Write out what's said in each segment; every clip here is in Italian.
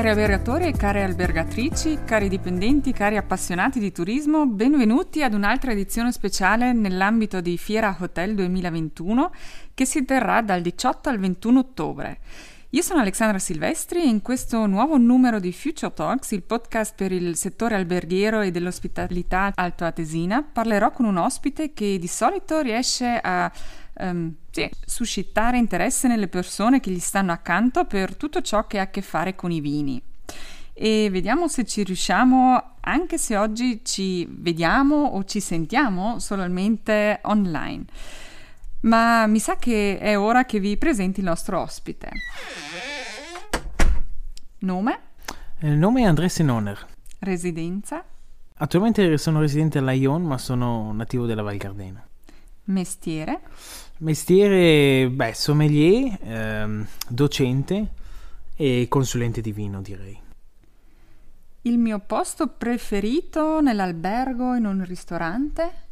Cari albergatori e care albergatrici, cari dipendenti, cari appassionati di turismo, benvenuti ad un'altra edizione speciale nell'ambito di Fiera Hotel 2021 che si terrà dal 18 al 21 ottobre. Io sono Alexandra Silvestri e in questo nuovo numero di Future Talks, il podcast per il settore alberghiero e dell'ospitalità altoatesina, parlerò con un ospite che di solito riesce a um, sì, suscitare interesse nelle persone che gli stanno accanto per tutto ciò che ha a che fare con i vini. E vediamo se ci riusciamo, anche se oggi ci vediamo o ci sentiamo solamente online ma mi sa che è ora che vi presenti il nostro ospite. Nome? Il nome è André Senoner. Residenza? Attualmente sono residente a Lyon, ma sono nativo della Val Gardena. Mestiere? Mestiere, beh, sommelier, ehm, docente e consulente di vino, direi. Il mio posto preferito nell'albergo in un ristorante?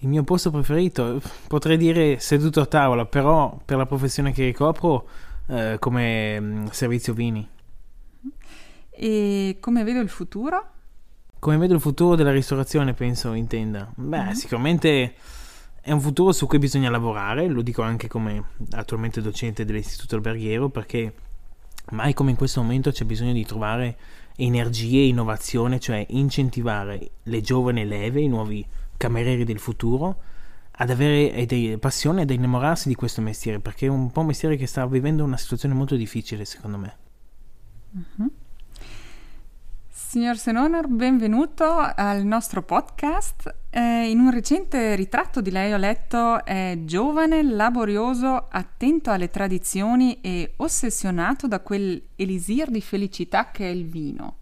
Il mio posto preferito, potrei dire seduto a tavola, però per la professione che ricopro eh, come mm, servizio vini. E come vedo il futuro? Come vedo il futuro della ristorazione, penso intenda. Beh, mm-hmm. sicuramente è un futuro su cui bisogna lavorare, lo dico anche come attualmente docente dell'istituto alberghiero, perché mai come in questo momento c'è bisogno di trovare energie e innovazione, cioè incentivare le giovani leve, i nuovi camerieri del futuro ad avere passione ed innamorarsi di questo mestiere perché è un po' un mestiere che sta vivendo una situazione molto difficile secondo me. Uh-huh. Signor Senoner, benvenuto al nostro podcast. Eh, in un recente ritratto di lei ho letto è giovane, laborioso, attento alle tradizioni e ossessionato da quell'elisir di felicità che è il vino.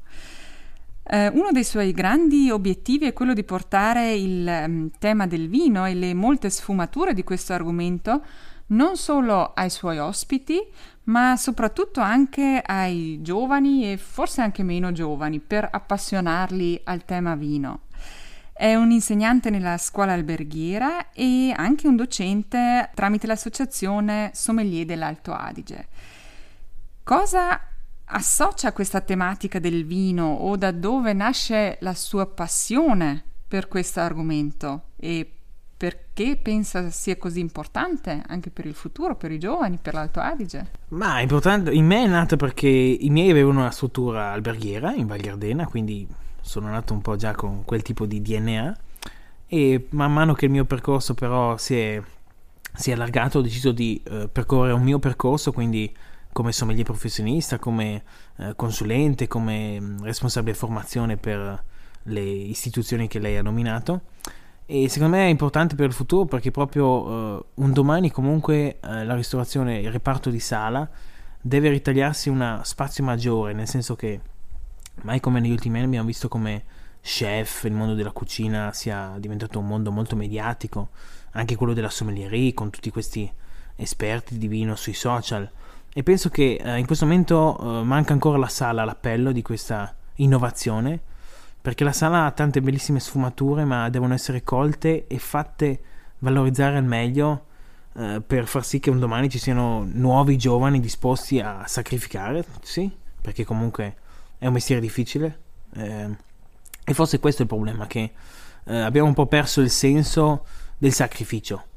Eh, uno dei suoi grandi obiettivi è quello di portare il um, tema del vino e le molte sfumature di questo argomento non solo ai suoi ospiti, ma soprattutto anche ai giovani e forse anche meno giovani, per appassionarli al tema vino. È un insegnante nella scuola alberghiera e anche un docente tramite l'associazione Sommelier dell'Alto Adige. Cosa associa questa tematica del vino o da dove nasce la sua passione per questo argomento e perché pensa sia così importante anche per il futuro, per i giovani, per l'Alto Adige? Ma è importante, in me è nata perché i miei avevano una struttura alberghiera in Val Gardena, quindi sono nato un po' già con quel tipo di DNA e man mano che il mio percorso però si è, si è allargato ho deciso di uh, percorrere un mio percorso, quindi come sommelier professionista, come eh, consulente, come mm, responsabile formazione per le istituzioni che lei ha nominato. E secondo me è importante per il futuro perché proprio eh, un domani comunque eh, la ristorazione, il reparto di sala deve ritagliarsi uno spazio maggiore, nel senso che mai come negli ultimi anni abbiamo visto come chef, il mondo della cucina sia diventato un mondo molto mediatico, anche quello della sommelierie con tutti questi esperti di vino sui social e penso che eh, in questo momento eh, manca ancora la sala all'appello di questa innovazione, perché la sala ha tante bellissime sfumature, ma devono essere colte e fatte valorizzare al meglio eh, per far sì che un domani ci siano nuovi giovani disposti a sacrificare, sì, perché comunque è un mestiere difficile. Eh, e forse questo è il problema, che eh, abbiamo un po' perso il senso del sacrificio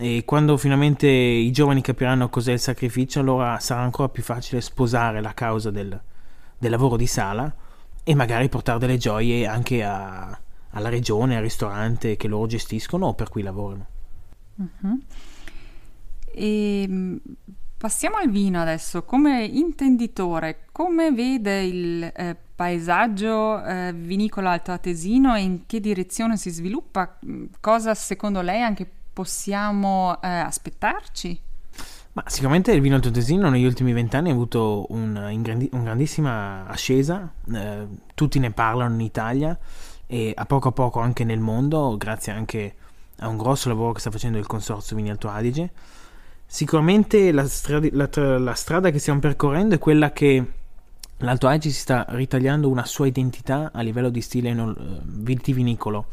e quando finalmente i giovani capiranno cos'è il sacrificio, allora sarà ancora più facile sposare la causa del, del lavoro di sala e magari portare delle gioie anche a, alla regione, al ristorante che loro gestiscono o per cui lavorano. Uh-huh. E ehm, passiamo al vino adesso. Come intenditore, come vede il eh, paesaggio eh, vinicolo altoatesino e in che direzione si sviluppa? Cosa secondo lei anche possiamo eh, aspettarci? Ma sicuramente il vino altoatesino negli ultimi vent'anni ha avuto un, un, grandissima ascesa, eh, tutti ne parlano in Italia e a poco a poco anche nel mondo, grazie anche a un grosso lavoro che sta facendo il Consorzio Vini Alto Adige. Sicuramente la, strada, la, la strada che stiamo percorrendo è quella che l'Alto Adige si sta ritagliando una sua identità a livello di stile uh, vitivinicolo,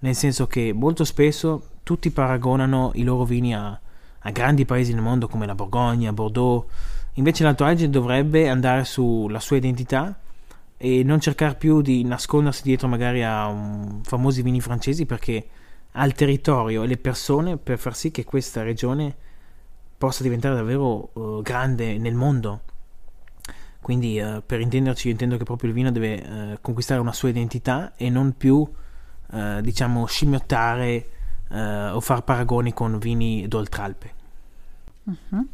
nel senso che molto spesso tutti paragonano i loro vini a, a grandi paesi nel mondo come la Borgogna, Bordeaux, Invece l'Alto Adige dovrebbe andare sulla sua identità e non cercare più di nascondersi dietro magari a un, famosi vini francesi perché ha il territorio e le persone per far sì che questa regione possa diventare davvero uh, grande nel mondo. Quindi uh, per intenderci io intendo che proprio il vino deve uh, conquistare una sua identità e non più diciamo scimmiottare o far paragoni con vini d'oltralpe. Uh-huh.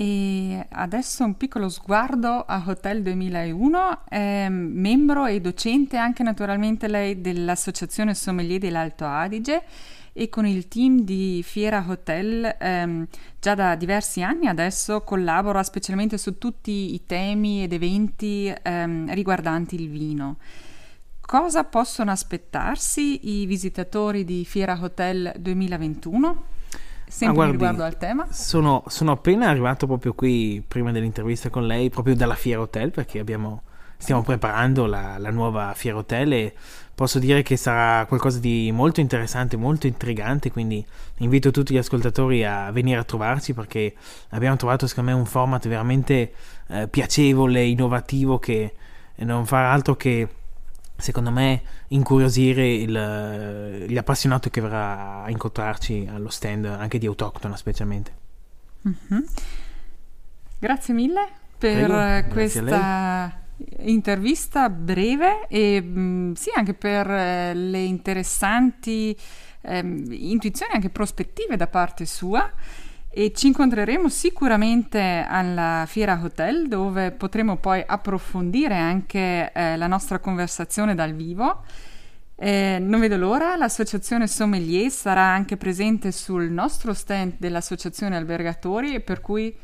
E adesso un piccolo sguardo a Hotel 2001, è membro e docente anche naturalmente lei dell'Associazione Sommelier dell'Alto Adige e con il team di Fiera Hotel ehm, già da diversi anni adesso collabora specialmente su tutti i temi ed eventi ehm, riguardanti il vino. Cosa possono aspettarsi i visitatori di Fiera Hotel 2021? Sempre ah, guardi, riguardo al tema? Sono, sono, appena arrivato proprio qui, prima dell'intervista con lei, proprio dalla Fiera Hotel, perché abbiamo, stiamo preparando la, la, nuova Fiera Hotel e posso dire che sarà qualcosa di molto interessante, molto intrigante, quindi invito tutti gli ascoltatori a venire a trovarci perché abbiamo trovato secondo me un format veramente eh, piacevole, innovativo che non fa altro che secondo me incuriosire il, gli appassionati che verrà a incontrarci allo stand anche di autoctona specialmente. Mm-hmm. grazie mille per Prego, questa intervista breve e mh, mm, sì anche per eh, le interessanti eh, intuizioni anche prospettive da parte sua e ci incontreremo sicuramente alla Fiera Hotel dove potremo poi approfondire anche eh, la nostra conversazione dal vivo. Eh, non vedo l'ora, l'associazione Sommelier sarà anche presente sul nostro stand dell'associazione Albergatori per cui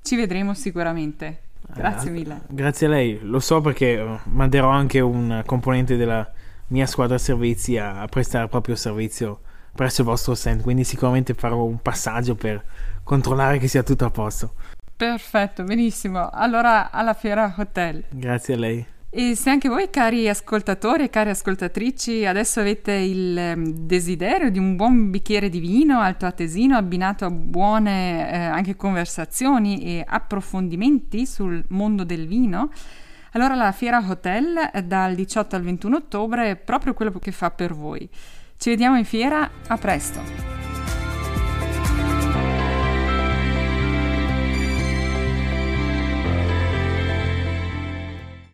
ci vedremo sicuramente. Grazie eh, mille. Grazie a lei, lo so perché eh, manderò anche un componente della mia squadra servizi a, a prestare proprio servizio presso il vostro stand, quindi sicuramente farò un passaggio per controllare che sia tutto a posto. Perfetto, benissimo. Allora alla Fiera Hotel. Grazie a lei. E se anche voi, cari ascoltatori e cari ascoltatrici, adesso avete il ehm, desiderio di un buon bicchiere di vino altoatesino abbinato a buone eh, anche conversazioni e approfondimenti sul mondo del vino, allora la Fiera Hotel dal 18 al 21 ottobre è proprio quello che fa per voi. Ci vediamo in fiera, a presto!